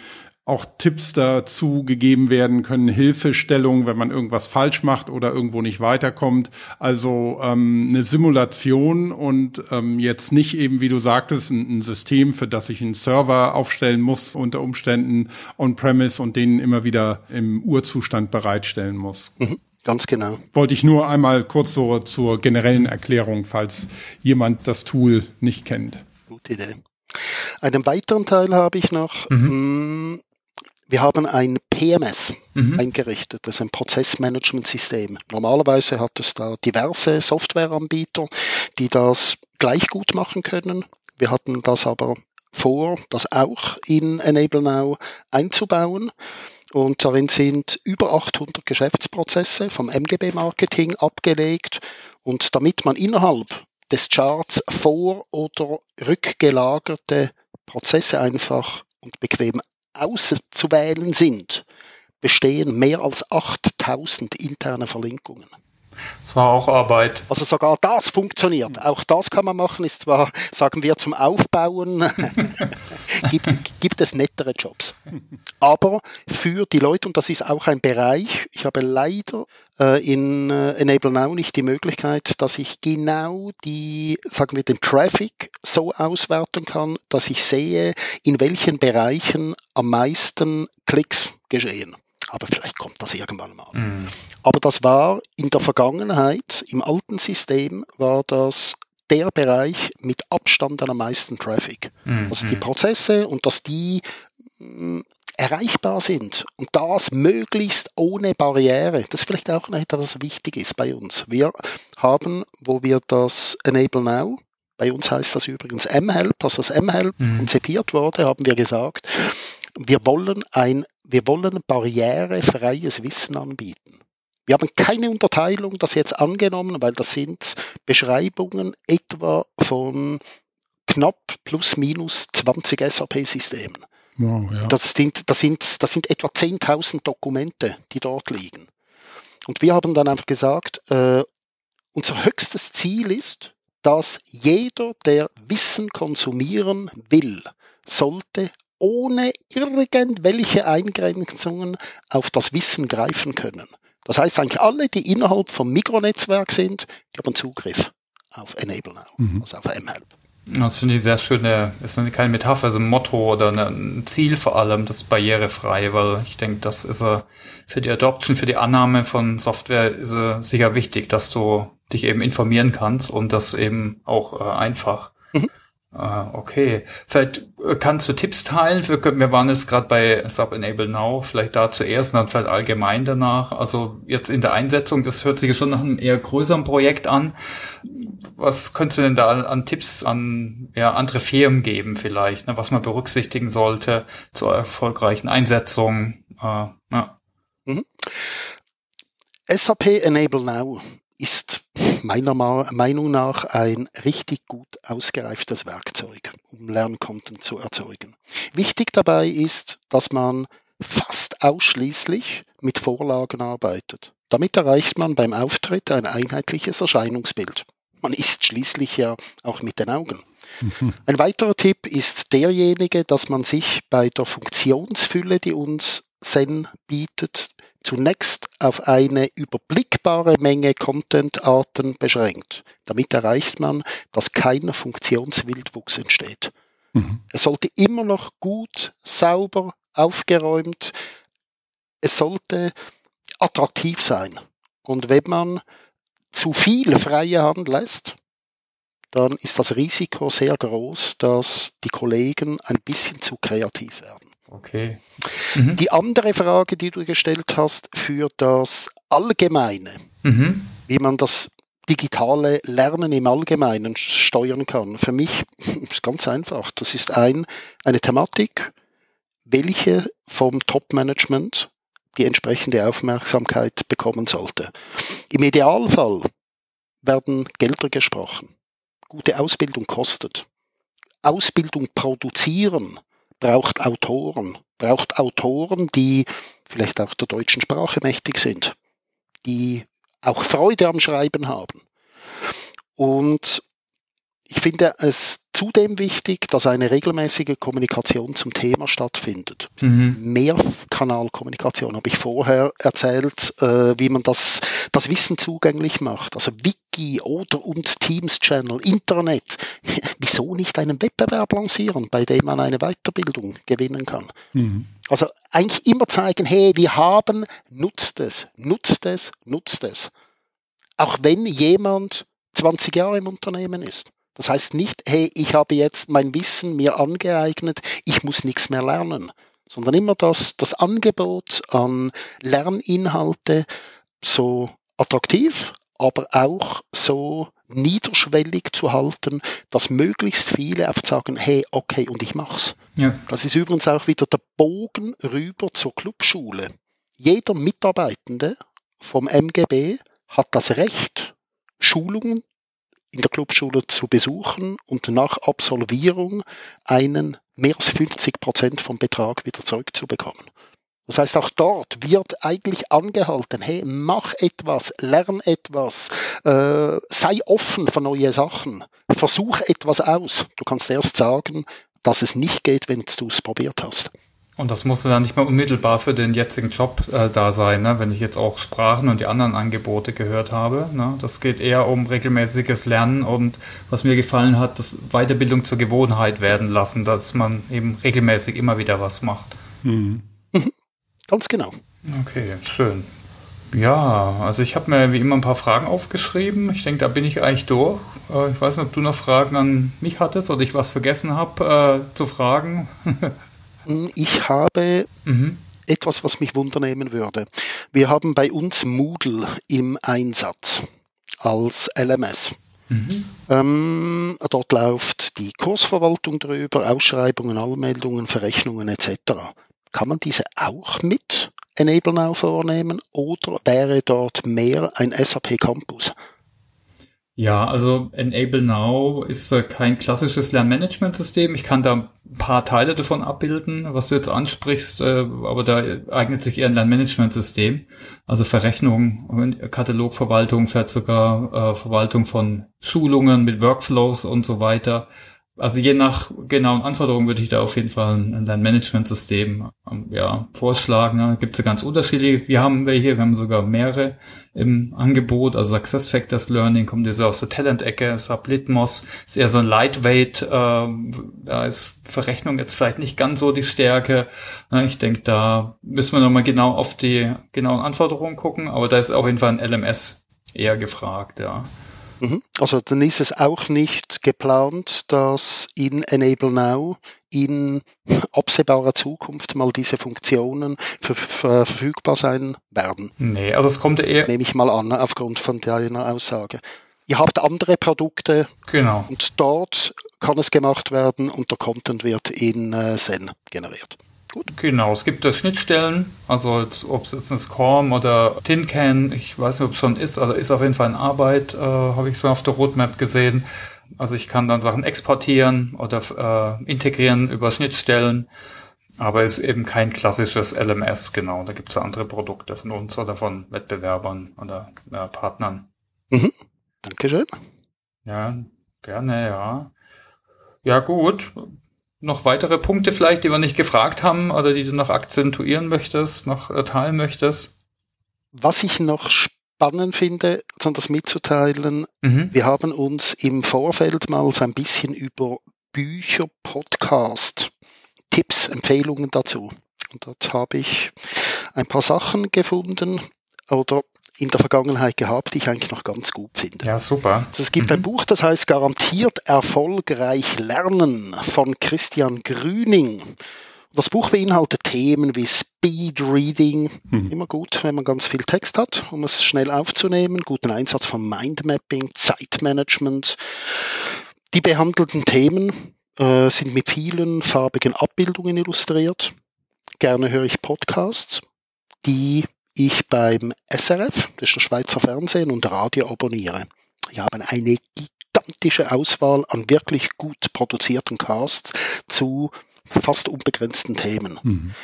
auch Tipps dazu gegeben werden können, Hilfestellung, wenn man irgendwas falsch macht oder irgendwo nicht weiterkommt. Also ähm, eine Simulation und ähm, jetzt nicht eben, wie du sagtest, ein, ein, System, für das ich einen Server aufstellen muss, unter Umständen on-premise und den immer wieder im Urzustand bereitstellen muss.
Mhm. Ganz genau.
Wollte ich nur einmal kurz so zur generellen Erklärung, falls jemand das Tool nicht kennt.
Gute Idee. Einen weiteren Teil habe ich noch. Mhm. Wir haben ein PMS mhm. eingerichtet, das ist ein Prozessmanagementsystem. Normalerweise hat es da diverse Softwareanbieter, die das gleich gut machen können. Wir hatten das aber vor, das auch in Enable Now einzubauen. Und darin sind über 800 Geschäftsprozesse vom MGB-Marketing abgelegt. Und damit man innerhalb des Charts vor- oder rückgelagerte Prozesse einfach und bequem auszuwählen sind, bestehen mehr als 8000 interne Verlinkungen.
Es war auch Arbeit.
Also sogar das funktioniert. Auch das kann man machen. Ist zwar, sagen wir, zum Aufbauen gibt, gibt es nettere Jobs. Aber für die Leute, und das ist auch ein Bereich, ich habe leider äh, in äh, Enable Now nicht die Möglichkeit, dass ich genau die, sagen wir, den Traffic so auswerten kann, dass ich sehe, in welchen Bereichen am meisten Klicks geschehen aber vielleicht kommt das irgendwann mal. Mhm. Aber das war in der Vergangenheit, im alten System war das der Bereich mit Abstand am meisten Traffic. Mhm. Also die Prozesse und dass die mh, mm, erreichbar sind und das möglichst ohne Barriere. Das ist vielleicht auch noch etwas, was wichtig ist bei uns. Wir haben, wo wir das Enable Now, bei uns heißt das übrigens mHelp, als das mHelp mhm. konzipiert wurde, haben wir gesagt, wir wollen ein, wir wollen barrierefreies Wissen anbieten. Wir haben keine Unterteilung, das jetzt angenommen, weil das sind Beschreibungen etwa von knapp plus minus 20 SAP-Systemen. Wow, ja. das, sind, das, sind, das sind etwa 10.000 Dokumente, die dort liegen. Und wir haben dann einfach gesagt, äh, unser höchstes Ziel ist, dass jeder, der Wissen konsumieren will, sollte ohne irgendwelche Eingrenzungen auf das Wissen greifen können. Das heißt eigentlich alle, die innerhalb vom Mikronetzwerk sind, die haben Zugriff auf Enable Now, mhm. also auf mHelp.
Das finde ich sehr schön. Ist keine Metapher, ist ein Motto oder ein Ziel vor allem, das barrierefrei, weil ich denke, das ist für die Adoption, für die Annahme von Software ist sicher wichtig, dass du dich eben informieren kannst und das eben auch äh, einfach. Mhm. Ah, okay. Vielleicht äh, kannst du Tipps teilen. Wir, wir waren jetzt gerade bei Sub Enable Now, vielleicht da zuerst und dann vielleicht allgemein danach. Also jetzt in der Einsetzung, das hört sich schon nach einem eher größeren Projekt an. Was könntest du denn da an Tipps an ja, andere Firmen geben vielleicht, ne, was man berücksichtigen sollte zur erfolgreichen Einsetzung? Äh, ja.
mhm. SAP Enable Now ist meiner Meinung nach ein richtig gut ausgereiftes Werkzeug, um Lernkonten zu erzeugen. Wichtig dabei ist, dass man fast ausschließlich mit Vorlagen arbeitet. Damit erreicht man beim Auftritt ein einheitliches Erscheinungsbild. Man isst schließlich ja auch mit den Augen. Ein weiterer Tipp ist derjenige, dass man sich bei der Funktionsfülle, die uns Zen bietet, zunächst auf eine überblickbare Menge Content-Arten beschränkt. Damit erreicht man, dass kein Funktionswildwuchs entsteht. Mhm. Es sollte immer noch gut, sauber, aufgeräumt, es sollte attraktiv sein. Und wenn man zu viel freie Hand lässt, dann ist das Risiko sehr groß, dass die Kollegen ein bisschen zu kreativ werden.
Okay.
Mhm. Die andere Frage, die du gestellt hast, für das Allgemeine, mhm. wie man das digitale Lernen im Allgemeinen steuern kann. Für mich ist ganz einfach. Das ist ein, eine Thematik, welche vom Top-Management die entsprechende Aufmerksamkeit bekommen sollte. Im Idealfall werden Gelder gesprochen. Gute Ausbildung kostet. Ausbildung produzieren braucht Autoren, braucht Autoren, die vielleicht auch der deutschen Sprache mächtig sind, die auch Freude am Schreiben haben. Und ich finde es zudem wichtig, dass eine regelmäßige Kommunikation zum Thema stattfindet. Mhm. Mehrkanalkommunikation habe ich vorher erzählt, äh, wie man das, das Wissen zugänglich macht. Also Wiki oder und Teams Channel, Internet. Wieso nicht einen Wettbewerb lancieren, bei dem man eine Weiterbildung gewinnen kann? Mhm. Also eigentlich immer zeigen, hey, wir haben, nutzt es, nutzt es, nutzt es. Auch wenn jemand 20 Jahre im Unternehmen ist. Das heißt nicht, hey, ich habe jetzt mein Wissen mir angeeignet, ich muss nichts mehr lernen, sondern immer das, das Angebot an Lerninhalte so attraktiv, aber auch so niederschwellig zu halten, dass möglichst viele einfach sagen, hey, okay, und ich mach's. Ja. Das ist übrigens auch wieder der Bogen rüber zur Clubschule. Jeder Mitarbeitende vom MGB hat das Recht, Schulungen in der Clubschule zu besuchen und nach Absolvierung einen mehr als 50 Prozent vom Betrag wieder zurückzubekommen. Das heißt, auch dort wird eigentlich angehalten, hey, mach etwas, lern etwas, äh, sei offen für neue Sachen, versuch etwas aus. Du kannst erst sagen, dass es nicht geht, wenn du es probiert hast.
Und das musste dann nicht mehr unmittelbar für den jetzigen Job äh, da sein, ne? wenn ich jetzt auch Sprachen und die anderen Angebote gehört habe. Ne? Das geht eher um regelmäßiges Lernen und was mir gefallen hat, das Weiterbildung zur Gewohnheit werden lassen, dass man eben regelmäßig immer wieder was macht.
Mhm. Ganz genau.
Okay, schön. Ja, also ich habe mir wie immer ein paar Fragen aufgeschrieben. Ich denke, da bin ich eigentlich durch. Äh, ich weiß nicht, ob du noch Fragen an mich hattest oder ich was vergessen habe äh, zu fragen.
Ich habe mhm. etwas, was mich wundernehmen würde. Wir haben bei uns Moodle im Einsatz als LMS. Mhm. Ähm, dort läuft die Kursverwaltung drüber, Ausschreibungen, Anmeldungen, Verrechnungen etc. Kann man diese auch mit Enable Now vornehmen oder wäre dort mehr ein SAP Campus?
Ja, also Enable Now ist äh, kein klassisches Lernmanagementsystem. Ich kann da ein paar Teile davon abbilden, was du jetzt ansprichst, äh, aber da eignet sich eher ein Lernmanagementsystem. Also Verrechnung, Katalogverwaltung, vielleicht sogar äh, Verwaltung von Schulungen mit Workflows und so weiter. Also je nach genauen Anforderungen würde ich da auf jeden Fall ein Lernmanagementsystem ähm, ja, vorschlagen. Da gibt es ja ganz unterschiedliche. Wir haben welche, wir haben sogar mehrere im Angebot. Also Success Factors Learning kommt jetzt aus der Talent-Ecke, SAP ist eher so ein Lightweight. Äh, da ist Verrechnung jetzt vielleicht nicht ganz so die Stärke. Ich denke, da müssen wir nochmal genau auf die genauen Anforderungen gucken. Aber da ist auf jeden Fall ein LMS eher gefragt, ja.
Mhm. Also dann ist es auch nicht geplant, dass in Enable Now in absehbarer Zukunft mal diese Funktionen verfügbar sein werden.
Nee, also es kommt eher.
Nehme ich mal an, aufgrund von deiner Aussage. Ihr habt andere Produkte
genau.
und dort kann es gemacht werden und der Content wird in äh, Zen generiert.
Gut. Genau, es gibt da Schnittstellen, also ob es jetzt ein Scorm oder TinCan, ich weiß nicht, ob es schon ist, also ist auf jeden Fall in Arbeit, äh, habe ich schon auf der Roadmap gesehen. Also ich kann dann Sachen exportieren oder äh, integrieren über Schnittstellen, aber ist eben kein klassisches LMS, genau. Da gibt es andere Produkte von uns oder von Wettbewerbern oder äh, Partnern.
Mhm. Dankeschön.
Ja, gerne, ja. Ja, gut noch weitere Punkte vielleicht, die wir nicht gefragt haben oder die du noch akzentuieren möchtest, noch teilen möchtest?
Was ich noch spannend finde, das mitzuteilen, mhm. wir haben uns im Vorfeld mal so ein bisschen über Bücher, Podcast, Tipps, Empfehlungen dazu. Und dort habe ich ein paar Sachen gefunden oder in der Vergangenheit gehabt, die ich eigentlich noch ganz gut finde.
Ja, super.
Also es gibt mhm. ein Buch, das heißt Garantiert erfolgreich lernen von Christian Grüning. Das Buch beinhaltet Themen wie Speed Reading, mhm. immer gut, wenn man ganz viel Text hat, um es schnell aufzunehmen, guten Einsatz von Mindmapping, Zeitmanagement. Die behandelten Themen äh, sind mit vielen farbigen Abbildungen illustriert. Gerne höre ich Podcasts, die ich beim SRF, das ist der Schweizer Fernsehen und Radio abonniere. Ich habe eine gigantische Auswahl an wirklich gut produzierten Casts zu fast unbegrenzten Themen. Mhm.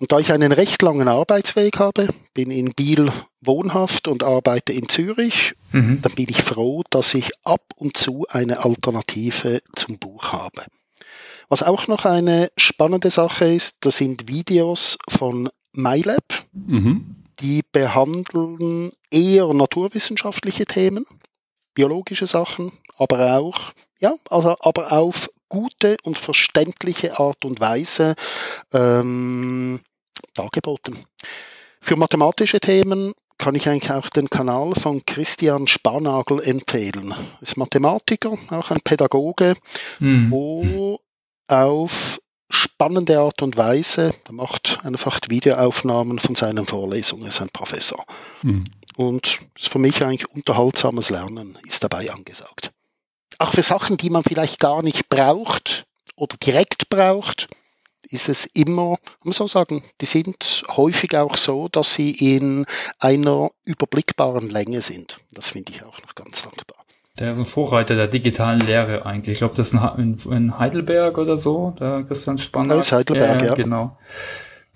Und da ich einen recht langen Arbeitsweg habe, bin in Biel wohnhaft und arbeite in Zürich, mhm. dann bin ich froh, dass ich ab und zu eine Alternative zum Buch habe. Was auch noch eine spannende Sache ist, das sind Videos von MyLab. Mhm die behandeln eher naturwissenschaftliche Themen, biologische Sachen, aber auch, ja, also aber auf gute und verständliche Art und Weise ähm, dargeboten. Für mathematische Themen kann ich eigentlich auch den Kanal von Christian Spanagel empfehlen. Er ist Mathematiker, auch ein Pädagoge, hm. wo auf spannende Art und Weise. Er macht einfach Videoaufnahmen von seinen Vorlesungen, ist ein Professor. Mhm. Und ist für mich eigentlich unterhaltsames Lernen ist dabei angesagt. Auch für Sachen, die man vielleicht gar nicht braucht oder direkt braucht, ist es immer, man soll sagen, die sind häufig auch so, dass sie in einer überblickbaren Länge sind. Das finde ich auch noch ganz dankbar.
Der ist ein Vorreiter der digitalen Lehre eigentlich. Ich glaube, das ist in, Heidelberg oder so, der Christian Spanner. Das
ist Heidelberg, ja, ja.
Genau.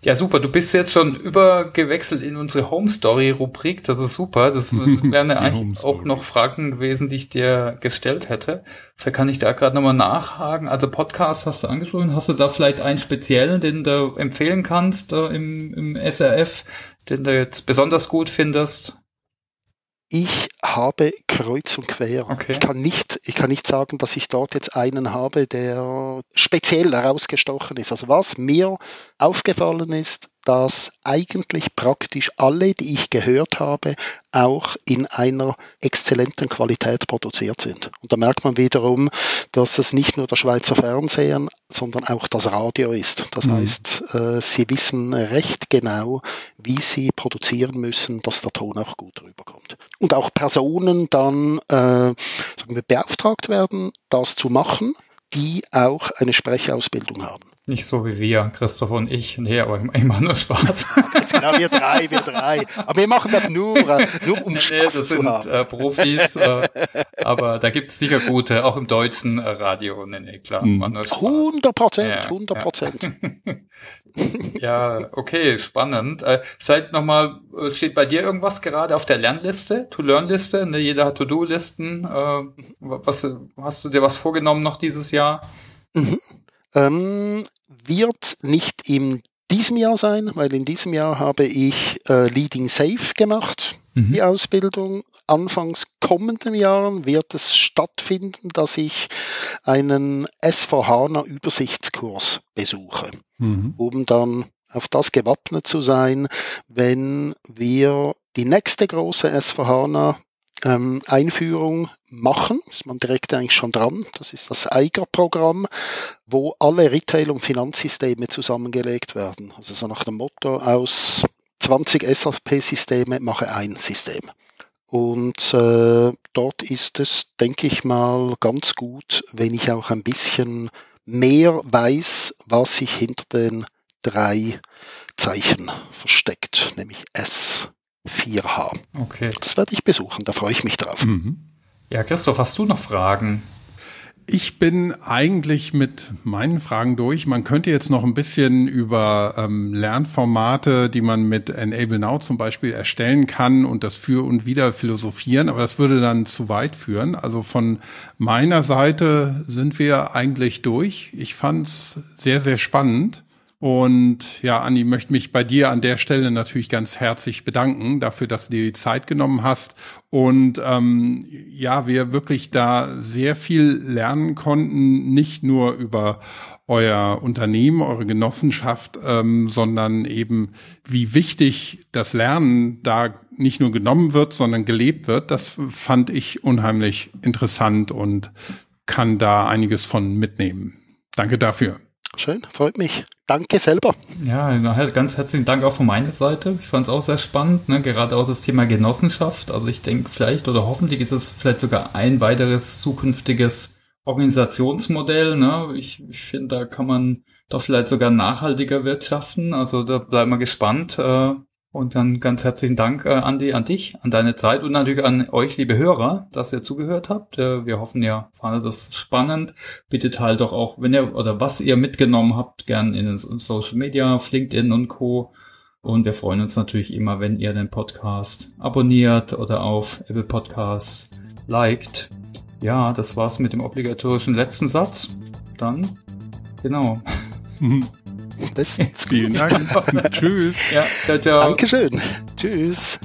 Ja, super. Du bist jetzt schon übergewechselt in unsere Home Story Rubrik. Das ist super. Das wären eigentlich auch noch Fragen gewesen, die ich dir gestellt hätte. Vielleicht kann ich da gerade nochmal nachhaken. Also Podcast hast du angesprochen. Hast du da vielleicht einen speziellen, den du empfehlen kannst äh, im, im SRF, den du jetzt besonders gut findest?
Ich habe kreuz und quer. Okay. Ich, kann nicht, ich kann nicht sagen, dass ich dort jetzt einen habe, der speziell herausgestochen ist. Also was mir aufgefallen ist, dass eigentlich praktisch alle, die ich gehört habe, auch in einer exzellenten Qualität produziert sind. Und da merkt man wiederum, dass es nicht nur der Schweizer Fernsehen, sondern auch das Radio ist. Das mhm. heißt, äh, sie wissen recht genau, wie sie produzieren müssen, dass der Ton auch gut rüberkommt. Und auch Personen dann äh, sagen wir, beauftragt werden, das zu machen, die auch eine Sprechausbildung haben.
Nicht so wie wir, Christoph und ich. Nee, aber immer nur Spaß.
genau, wir drei, wir drei. Aber wir machen das nur, nur um nee, Spaß das zu sind haben.
Äh, Profis, äh, aber da gibt es sicher gute, auch im deutschen äh, Radio. Nee, nee, klar.
100 Prozent, 100 Prozent.
Ja. ja, okay, spannend. Äh, vielleicht nochmal, äh, steht bei dir irgendwas gerade auf der Lernliste, To-Learn-Liste? Ne, jeder hat To-Do-Listen. Äh, was, hast du dir was vorgenommen noch dieses Jahr?
Mhm. Ähm, wird nicht in diesem Jahr sein, weil in diesem Jahr habe ich äh, Leading Safe gemacht, mhm. die Ausbildung. Anfangs kommenden Jahren wird es stattfinden, dass ich einen SVHANA Übersichtskurs besuche, mhm. um dann auf das gewappnet zu sein, wenn wir die nächste große SVHANA ähm, Einführung machen. Ist man direkt eigentlich schon dran. Das ist das Eiger-Programm, wo alle Retail- und Finanzsysteme zusammengelegt werden. Also so nach dem Motto aus 20 SAP-Systeme mache ein System. Und äh, dort ist es, denke ich mal, ganz gut, wenn ich auch ein bisschen mehr weiß, was sich hinter den drei Zeichen versteckt, nämlich S4H.
Okay.
Das werde ich besuchen, da freue ich mich drauf.
Mhm. Ja, Christoph, hast du noch Fragen?
Ich bin eigentlich mit meinen Fragen durch. Man könnte jetzt noch ein bisschen über ähm, Lernformate, die man mit Enable Now zum Beispiel erstellen kann und das für und wieder philosophieren, aber das würde dann zu weit führen. Also von meiner Seite sind wir eigentlich durch. Ich fand's sehr, sehr spannend. Und ja, Andi, möchte mich bei dir an der Stelle natürlich ganz herzlich bedanken dafür, dass du dir die Zeit genommen hast. Und ähm, ja, wir wirklich da sehr viel lernen konnten, nicht nur über euer Unternehmen, eure Genossenschaft, ähm, sondern eben, wie wichtig das Lernen da nicht nur genommen wird, sondern gelebt wird. Das fand ich unheimlich interessant und kann da einiges von mitnehmen. Danke dafür.
Schön, freut mich. Danke selber.
Ja, ganz herzlichen Dank auch von meiner Seite. Ich fand es auch sehr spannend, ne? gerade auch das Thema Genossenschaft. Also ich denke vielleicht oder hoffentlich ist es vielleicht sogar ein weiteres zukünftiges Organisationsmodell. Ne? Ich, ich finde, da kann man doch vielleicht sogar nachhaltiger wirtschaften. Also da bleiben wir gespannt. Äh, und dann ganz herzlichen Dank, äh, Andi, an dich, an deine Zeit und natürlich an euch, liebe Hörer, dass ihr zugehört habt. Äh, wir hoffen, ihr fandet das spannend. Bitte teilt doch auch, wenn ihr oder was ihr mitgenommen habt, gern in den Social Media, LinkedIn und Co. Und wir freuen uns natürlich immer, wenn ihr den Podcast abonniert oder auf Apple Podcasts liked. Ja, das war's mit dem obligatorischen letzten Satz. Dann, genau.
Bestens.
Vielen Dank.
Tschüss. Ja, ciao, ciao.
Dankeschön. Tschüss.